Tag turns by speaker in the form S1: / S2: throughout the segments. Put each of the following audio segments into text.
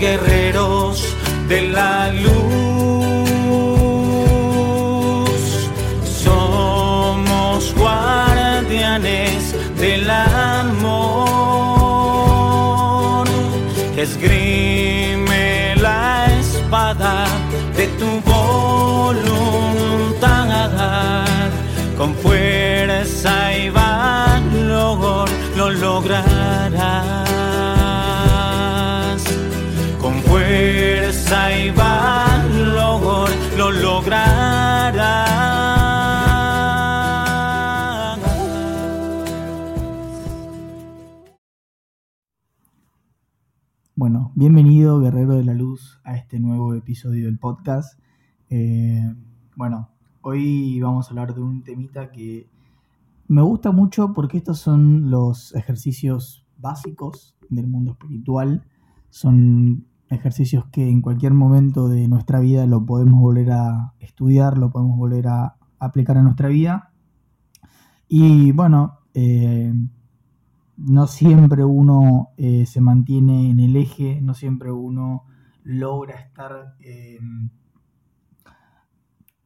S1: guerreros de la luz. Somos guardianes del amor. Esgrime la espada de tu voluntad con fuerza y valor lo lograrás. Lo lograrás.
S2: Bueno, bienvenido Guerrero de la Luz a este nuevo episodio del podcast. Eh, bueno, hoy vamos a hablar de un temita que me gusta mucho porque estos son los ejercicios básicos del mundo espiritual. Son ejercicios que en cualquier momento de nuestra vida lo podemos volver a estudiar, lo podemos volver a aplicar a nuestra vida. Y bueno, eh, no siempre uno eh, se mantiene en el eje, no siempre uno logra estar eh,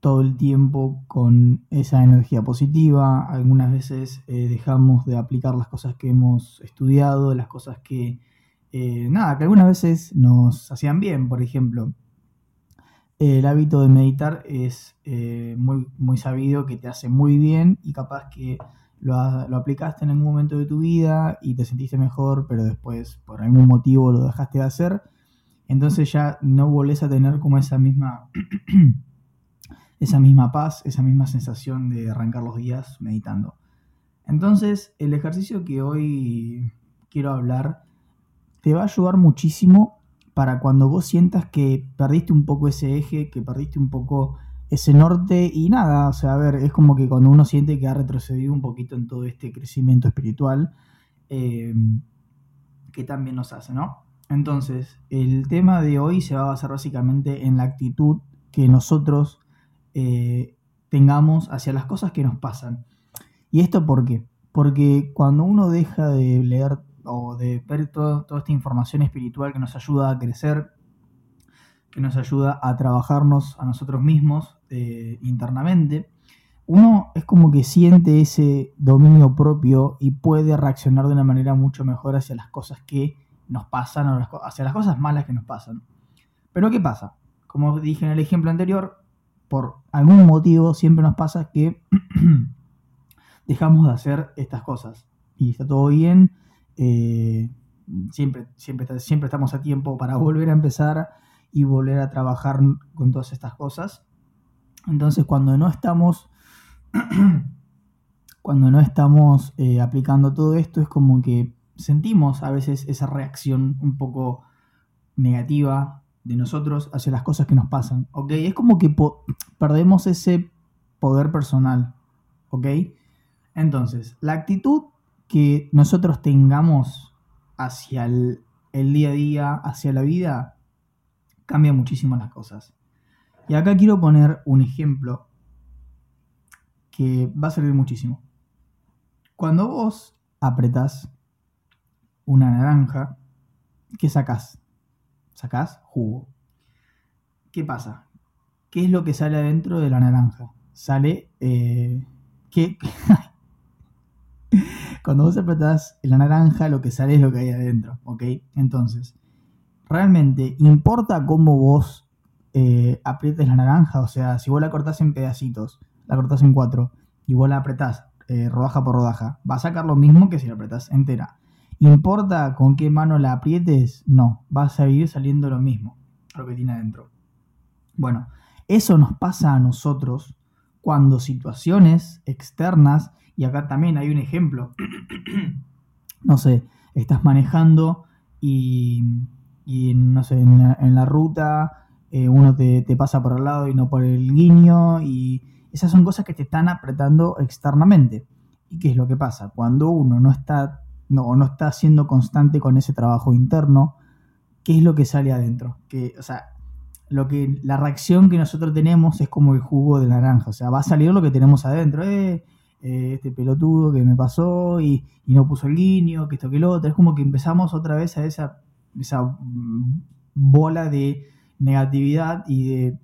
S2: todo el tiempo con esa energía positiva. Algunas veces dejamos de aplicar las cosas que hemos estudiado, las cosas que, eh, nada, que algunas veces nos hacían bien. Por ejemplo, el hábito de meditar es eh, muy, muy sabido que te hace muy bien y capaz que lo, lo aplicaste en algún momento de tu vida y te sentiste mejor, pero después por algún motivo lo dejaste de hacer. Entonces ya no volvés a tener como esa misma esa misma paz, esa misma sensación de arrancar los días meditando. Entonces, el ejercicio que hoy quiero hablar te va a ayudar muchísimo para cuando vos sientas que perdiste un poco ese eje, que perdiste un poco ese norte y nada, o sea, a ver, es como que cuando uno siente que ha retrocedido un poquito en todo este crecimiento espiritual, eh, que también nos hace, ¿no? Entonces, el tema de hoy se va a basar básicamente en la actitud que nosotros eh, tengamos hacia las cosas que nos pasan. ¿Y esto por qué? Porque cuando uno deja de leer o de ver todo- toda esta información espiritual que nos ayuda a crecer, que nos ayuda a trabajarnos a nosotros mismos eh, internamente, uno es como que siente ese dominio propio y puede reaccionar de una manera mucho mejor hacia las cosas que nos pasan hacia las cosas malas que nos pasan. Pero ¿qué pasa? Como dije en el ejemplo anterior, por algún motivo siempre nos pasa que dejamos de hacer estas cosas. Y está todo bien, eh, siempre, siempre, siempre estamos a tiempo para volver a empezar y volver a trabajar con todas estas cosas. Entonces cuando no estamos, cuando no estamos eh, aplicando todo esto es como que sentimos a veces esa reacción un poco negativa de nosotros hacia las cosas que nos pasan, ¿ok? Es como que perdemos ese poder personal, ¿ok? Entonces, la actitud que nosotros tengamos hacia el, día a día, hacia la vida, cambia muchísimo las cosas. Y acá quiero poner un ejemplo que va a servir muchísimo. Cuando vos apretás una naranja, ¿qué sacás? Sacás jugo. ¿Qué pasa? ¿Qué es lo que sale adentro de la naranja? Sale. Eh, ¿qué? Cuando vos apretás la naranja, lo que sale es lo que hay adentro, ¿ok? Entonces, ¿realmente importa cómo vos eh, aprietes la naranja? O sea, si vos la cortás en pedacitos, la cortás en cuatro, y vos la apretás eh, rodaja por rodaja, va a sacar lo mismo que si la apretás entera. ¿Importa con qué mano la aprietes? No, va a seguir saliendo lo mismo, lo que tiene adentro. Bueno, eso nos pasa a nosotros cuando situaciones externas, y acá también hay un ejemplo, no sé, estás manejando y, no sé, en la, ruta eh, uno te, te pasa por el lado y no por el guiño, y esas son cosas que te están apretando externamente. ¿Y qué es lo que pasa? Cuando uno no está, no, no está siendo constante con ese trabajo interno, ¿qué es lo que sale adentro? Que, o sea, lo que, la reacción que nosotros tenemos es como el jugo de naranja, o sea, va a salir lo que tenemos adentro, eh, eh, este pelotudo que me pasó y, y no puso el guiño, que esto que lo otro, es como que empezamos otra vez a esa, esa bola de negatividad y de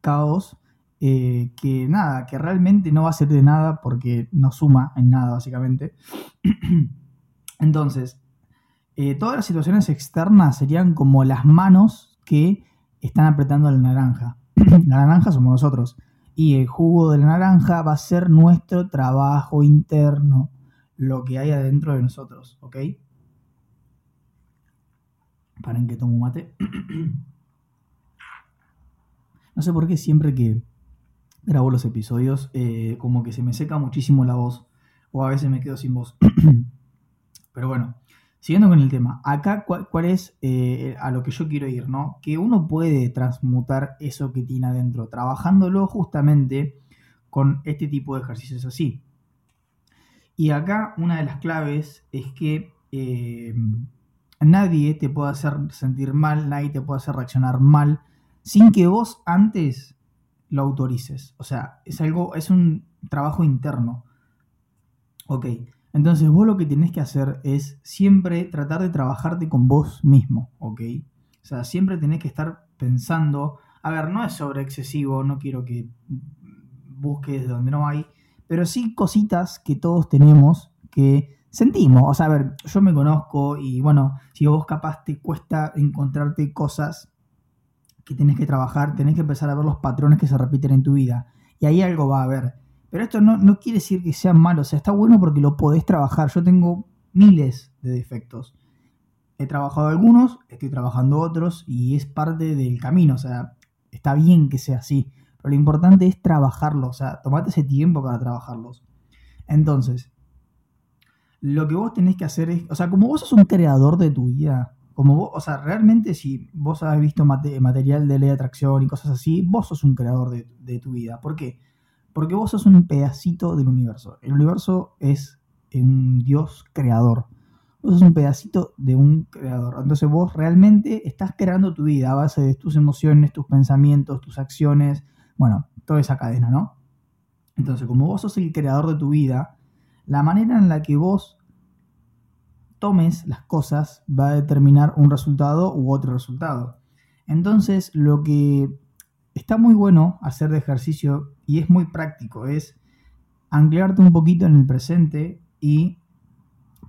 S2: caos eh, que nada, que realmente no va a ser de nada porque no suma en nada, básicamente. Entonces, eh, todas las situaciones externas serían como las manos que están apretando la naranja. la naranja somos nosotros. Y el jugo de la naranja va a ser nuestro trabajo interno, lo que hay adentro de nosotros, ¿ok? Paren que tomo mate. no sé por qué siempre que grabo los episodios, eh, como que se me seca muchísimo la voz, o a veces me quedo sin voz. Pero bueno, siguiendo con el tema, acá cuál, es eh, a lo que yo quiero ir, ¿no? Que uno puede transmutar eso que tiene adentro, trabajándolo justamente con este tipo de ejercicios así. Y acá una de las claves es que eh, nadie te puede hacer sentir mal, nadie te puede hacer reaccionar mal, sin que vos antes lo autorices. O sea, es algo, es un trabajo interno. Ok, entonces vos lo que tenés que hacer es siempre tratar de trabajarte con vos mismo, ¿ok? O sea, siempre tenés que estar pensando, a ver, no es sobre excesivo, no quiero que busques donde no hay, pero sí cositas que todos tenemos que sentimos. O sea, a ver, yo me conozco y bueno, si vos capaz te cuesta encontrarte cosas que tenés que trabajar, tenés que empezar a ver los patrones que se repiten en tu vida. Y ahí algo va a haber. Pero esto no, no quiere decir que sea malo, o sea, está bueno porque lo podés trabajar. Yo tengo miles de defectos. He trabajado algunos, estoy trabajando otros y es parte del camino, o sea, está bien que sea así. Pero lo importante es trabajarlo, o sea, tomate ese tiempo para trabajarlos. Entonces, lo que vos tenés que hacer es, o sea, como vos sos un creador de tu vida, como vos, o sea, realmente si vos has visto material de ley de atracción y cosas así, vos sos un creador de, tu vida. ¿Por qué? Porque vos sos un pedacito del universo. El universo es un Dios creador. Vos sos un pedacito de un creador. Entonces vos realmente estás creando tu vida a base de tus emociones, tus pensamientos, tus acciones, bueno, toda esa cadena, ¿no? Entonces, como vos sos el creador de tu vida, la manera en la que vos tomes las cosas va a determinar un resultado u otro resultado. Entonces, lo que está muy bueno hacer de ejercicio y es muy práctico es anclarte un poquito en el presente y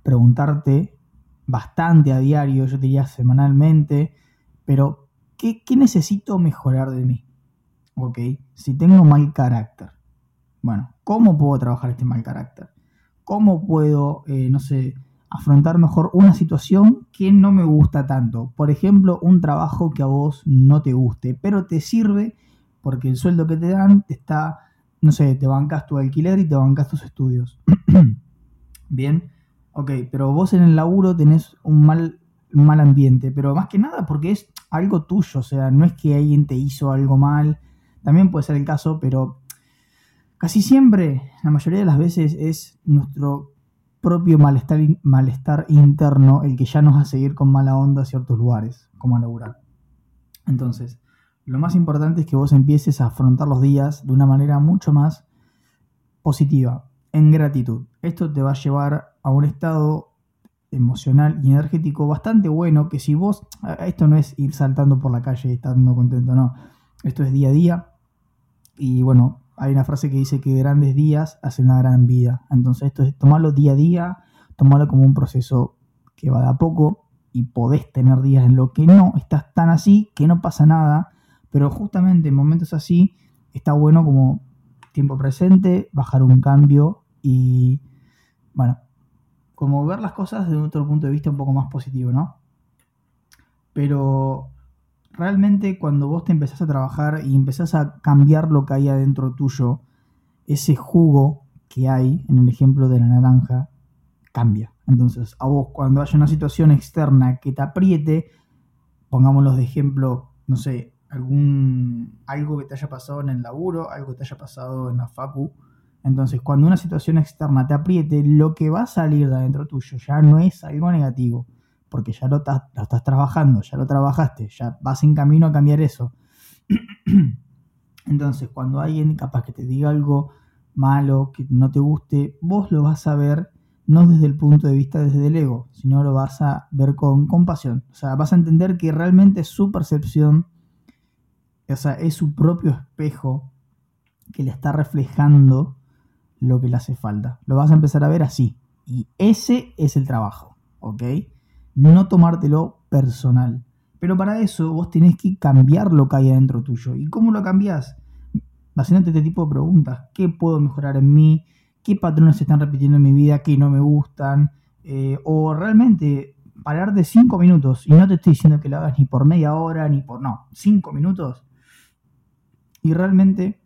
S2: preguntarte bastante a diario, yo diría semanalmente, pero ¿qué, necesito mejorar de mí? ¿Ok? Si tengo mal carácter. Bueno, ¿cómo puedo trabajar este mal carácter? ¿Cómo puedo, eh, no sé, afrontar mejor una situación que no me gusta tanto. Por ejemplo, un trabajo que a vos no te guste, pero te sirve porque el sueldo que te dan te está, no sé, te bancas tu alquiler y te bancas tus estudios. Bien, ok, pero vos en el laburo tenés un mal, mal ambiente, pero más que nada porque es algo tuyo, o sea, no es que alguien te hizo algo mal, también puede ser el caso, pero casi siempre, la mayoría de las veces es nuestro propio malestar, malestar interno el que ya nos hace seguir con mala onda a ciertos lugares, como a laburar. Entonces, lo más importante es que vos empieces a afrontar los días de una manera mucho más positiva, en gratitud. Esto te va a llevar a un estado emocional y energético bastante bueno que si vos, esto no es ir saltando por la calle y estando contento, no, esto es día a día y bueno, hay una frase que dice que grandes días hacen una gran vida. Entonces esto es tomarlo día a día, tomarlo como un proceso que va de a poco y podés tener días en lo que no estás tan así, que no pasa nada, pero justamente en momentos así está bueno como tiempo presente, bajar un cambio y bueno, como ver las cosas desde otro punto de vista un poco más positivo, ¿no? Pero realmente cuando vos te empezás a trabajar y empezás a cambiar lo que hay adentro tuyo, ese jugo que hay, en el ejemplo de la naranja, cambia. Entonces, a vos cuando haya una situación externa que te apriete, pongámoslo de ejemplo, no sé, algún algo que te haya pasado en el laburo, algo que te haya pasado en la facu. Entonces, cuando una situación externa te apriete, lo que va a salir de adentro tuyo ya no es algo negativo, porque ya lo, estás trabajando, ya lo trabajaste, ya vas en camino a cambiar eso. Entonces, cuando alguien capaz que te diga algo malo, que no te guste, vos lo vas a ver no desde el punto de vista desde el ego, sino lo vas a ver con compasión. O sea, vas a entender que realmente su percepción, o sea, es su propio espejo que le está reflejando lo que le hace falta. Lo vas a empezar a ver así. Y ese es el trabajo, ¿ok? No tomártelo personal. Pero para eso vos tenés que cambiar lo que hay adentro tuyo. ¿Y cómo lo cambias? Haciéndote este tipo de preguntas. ¿Qué puedo mejorar en mí? ¿Qué patrones se están repitiendo en mi vida que no me gustan? Eh, o realmente parar de 5 minutos. Y no te estoy diciendo que lo hagas ni por media hora, ni por... No, 5 minutos. Y realmente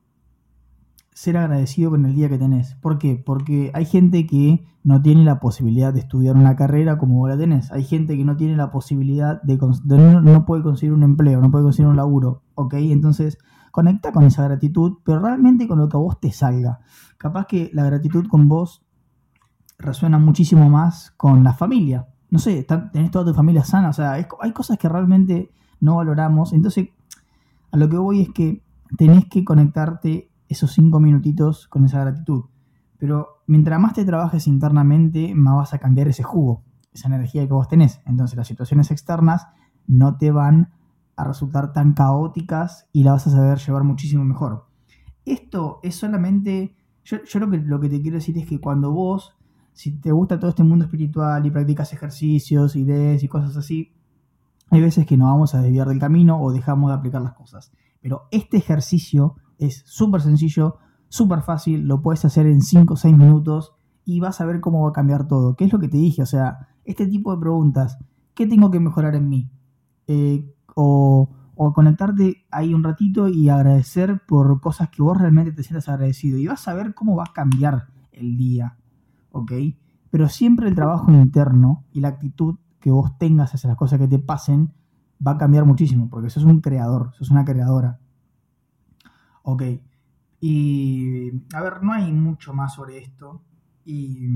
S2: ser agradecido con el día que tenés. ¿Por qué? Porque hay gente que no tiene la posibilidad de estudiar una carrera como vos la tenés. Hay gente que no tiene la posibilidad de, no, puede conseguir un empleo, no puede conseguir un laburo. ¿Ok? Entonces, conecta con esa gratitud, pero realmente con lo que a vos te salga. Capaz que la gratitud con vos resuena muchísimo más con la familia. No sé, tenés toda tu familia sana. O sea, hay cosas que realmente no valoramos. Entonces, a lo que voy es que tenés que conectarte esos cinco minutitos con esa gratitud. Pero mientras más te trabajes internamente, más vas a cambiar ese jugo, esa energía que vos tenés. Entonces las situaciones externas no te van a resultar tan caóticas y la vas a saber llevar muchísimo mejor. Esto es solamente, yo, lo, que, lo que te quiero decir es que cuando vos, si te gusta todo este mundo espiritual y practicas ejercicios, ideas y cosas así, hay veces que nos vamos a desviar del camino o dejamos de aplicar las cosas. Pero este ejercicio es súper sencillo, súper fácil, lo puedes hacer en 5 o 6 minutos y vas a ver cómo va a cambiar todo. ¿Qué es lo que te dije? O sea, este tipo de preguntas, ¿qué tengo que mejorar en mí? Eh, o, o, conectarte ahí un ratito y agradecer por cosas que vos realmente te sientas agradecido. Y vas a ver cómo va a cambiar el día, ¿ok? Pero siempre el trabajo interno y la actitud que vos tengas hacia las cosas que te pasen va a cambiar muchísimo, porque sos un creador, sos una creadora. Ok. Y a ver, no hay mucho más sobre esto. Y,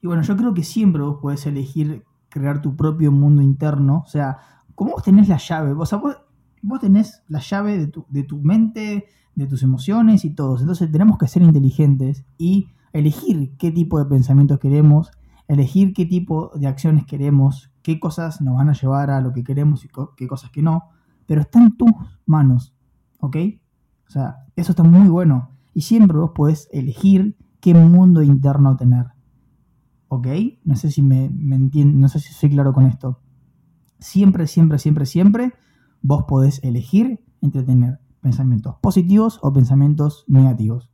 S2: y bueno, yo creo que siempre vos podés elegir crear tu propio mundo interno. O sea, como vos tenés la llave, sea, vos, tenés la llave de tu, de tu mente, de tus emociones y todo. Entonces tenemos que ser inteligentes y elegir qué tipo de pensamientos queremos, elegir qué tipo de acciones queremos, qué cosas nos van a llevar a lo que queremos y qué cosas que no. Pero está en tus manos. ¿Ok? O sea, eso está muy bueno. Y siempre vos podés elegir qué mundo interno tener. ¿Ok? No sé si me, me no sé si soy claro con esto. Siempre, siempre, siempre, siempre vos podés elegir entre tener pensamientos positivos o pensamientos negativos.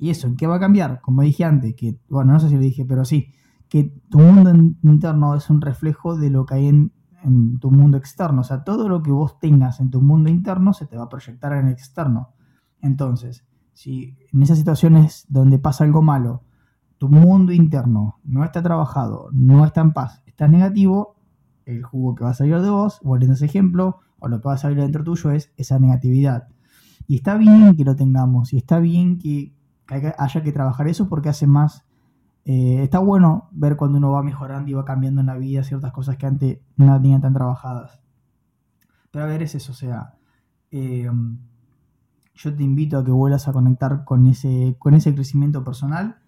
S2: ¿Y eso en qué va a cambiar? Como dije antes, que, bueno, no sé si lo dije, pero sí, que tu mundo interno es un reflejo de lo que hay en, en tu mundo externo. O sea, todo lo que vos tengas en tu mundo interno se te va a proyectar en el externo. Entonces, si en esas situaciones donde pasa algo malo, tu mundo interno no está trabajado, no está en paz, está negativo, el jugo que va a salir de vos, volviendo a ese ejemplo, o lo que va a salir dentro tuyo es esa negatividad. Y está bien que lo tengamos, y está bien que haya que trabajar eso porque hace más eh, está bueno ver cuando uno va mejorando y va cambiando en la vida ciertas cosas que antes no tenían tan trabajadas. Pero a ver, es eso, o sea, eh, yo te invito a que vuelvas a conectar con ese, con ese crecimiento personal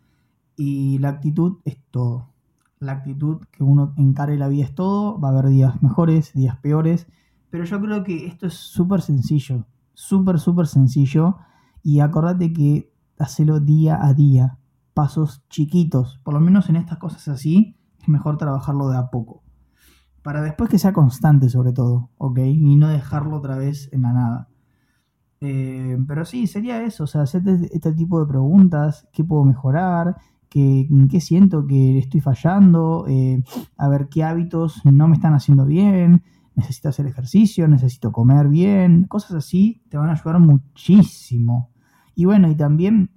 S2: y la actitud es todo. La actitud que uno encare la vida es todo, va a haber días mejores, días peores, pero yo creo que esto es súper sencillo, súper, súper sencillo y acordate que hacelo día a día pasos chiquitos, por lo menos en estas cosas así, es mejor trabajarlo de a poco. Para después que sea constante sobre todo, ¿ok? Y no dejarlo otra vez en la nada. Eh, pero sí, sería eso, o sea, hacerte este tipo de preguntas, ¿qué puedo mejorar? ¿Qué, qué siento que estoy fallando? Eh, a ver qué hábitos no me están haciendo bien, necesito hacer ejercicio, necesito comer bien, cosas así te van a ayudar muchísimo. Y bueno, y también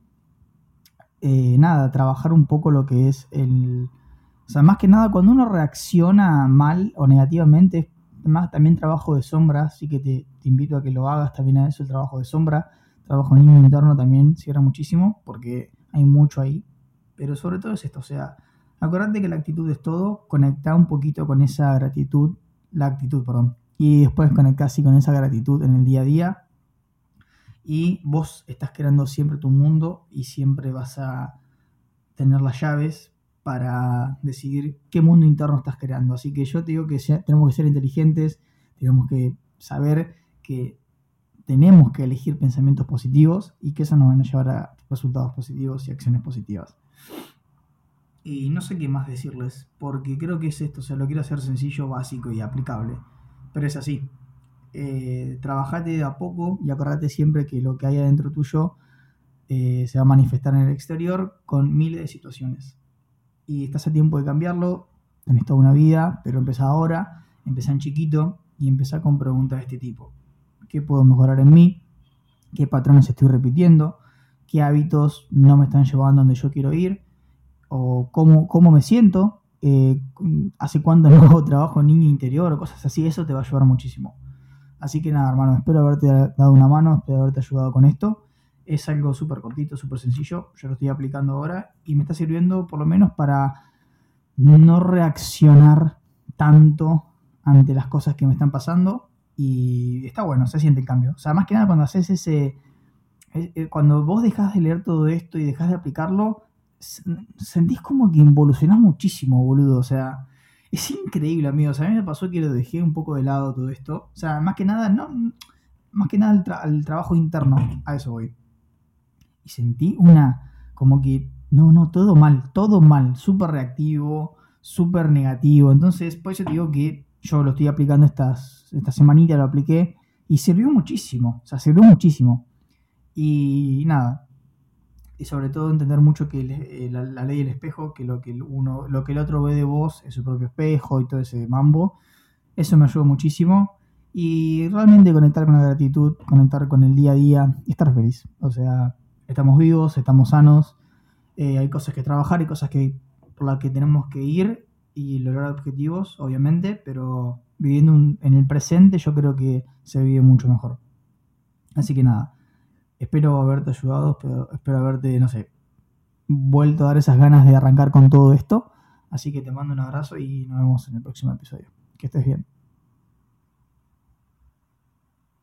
S2: eh, nada, trabajar un poco lo que es el... O sea, más que nada, cuando uno reacciona mal o negativamente, más también trabajo de sombra, así que te, invito a que lo hagas también a eso, el trabajo de sombra. Trabajo en niño interno también cierra muchísimo, porque hay mucho ahí. Pero sobre todo es esto, o sea, acordate que la actitud es todo, conecta un poquito con esa gratitud, la actitud, perdón, y después conectar así con esa gratitud en el día a día y vos estás creando siempre tu mundo y siempre vas a tener las llaves para decidir qué mundo interno estás creando. Así que yo te digo que tenemos que ser inteligentes, tenemos que saber que tenemos que elegir pensamientos positivos y que eso nos van a llevar a resultados positivos y acciones positivas. Y no sé qué más decirles, porque creo que es esto, o sea, lo quiero hacer sencillo, básico y aplicable, pero es así. Eh, trabajate de a poco y acordate siempre que lo que hay adentro tuyo eh, se va a manifestar en el exterior con miles de situaciones. Y estás a tiempo de cambiarlo, tenés toda una vida, pero empezá ahora, empezá en chiquito y empezá con preguntas de este tipo. ¿Qué puedo mejorar en mí? ¿Qué patrones estoy repitiendo? ¿Qué hábitos no me están llevando donde yo quiero ir? ¿O cómo, cómo me siento? Eh, ¿Hace cuánto no trabajo niño interior o cosas así? Eso te va a ayudar muchísimo. Así que nada, hermano, espero haberte dado una mano, espero haberte ayudado con esto. Es algo súper cortito, súper sencillo. Yo lo estoy aplicando ahora y me está sirviendo por lo menos para no reaccionar tanto ante las cosas que me están pasando. Y está bueno, se siente el cambio. O sea, más que nada cuando haces ese... Eh, cuando vos dejas de leer todo esto y dejas de aplicarlo, sentís como que involucionás muchísimo, boludo. O sea, es increíble, amigos. A mí me pasó que lo dejé un poco de lado todo esto. O sea, más que nada, no, más que nada el trabajo interno. A eso voy y sentí una, como que, no, no, todo mal, todo mal, súper reactivo, súper negativo. Entonces, por eso te digo que yo lo estoy aplicando estas, esta semanita, lo apliqué y sirvió muchísimo, o sea, sirvió muchísimo. Y nada, y sobre todo entender mucho que eh, la, ley del espejo, que lo que uno, lo que el otro ve de vos es su propio espejo y todo ese mambo, eso me ayudó muchísimo. Y realmente conectar con la gratitud, conectar con el día a día y estar feliz. O sea, estamos vivos, estamos sanos, eh, hay cosas que trabajar y cosas que, por las que tenemos que ir y lograr objetivos, obviamente, pero viviendo en el presente yo creo que se vive mucho mejor. Así que nada, espero haberte ayudado, espero, haberte, no sé, vuelto a dar esas ganas de arrancar con todo esto. Así que te mando un abrazo y nos vemos en el próximo episodio. Que estés bien.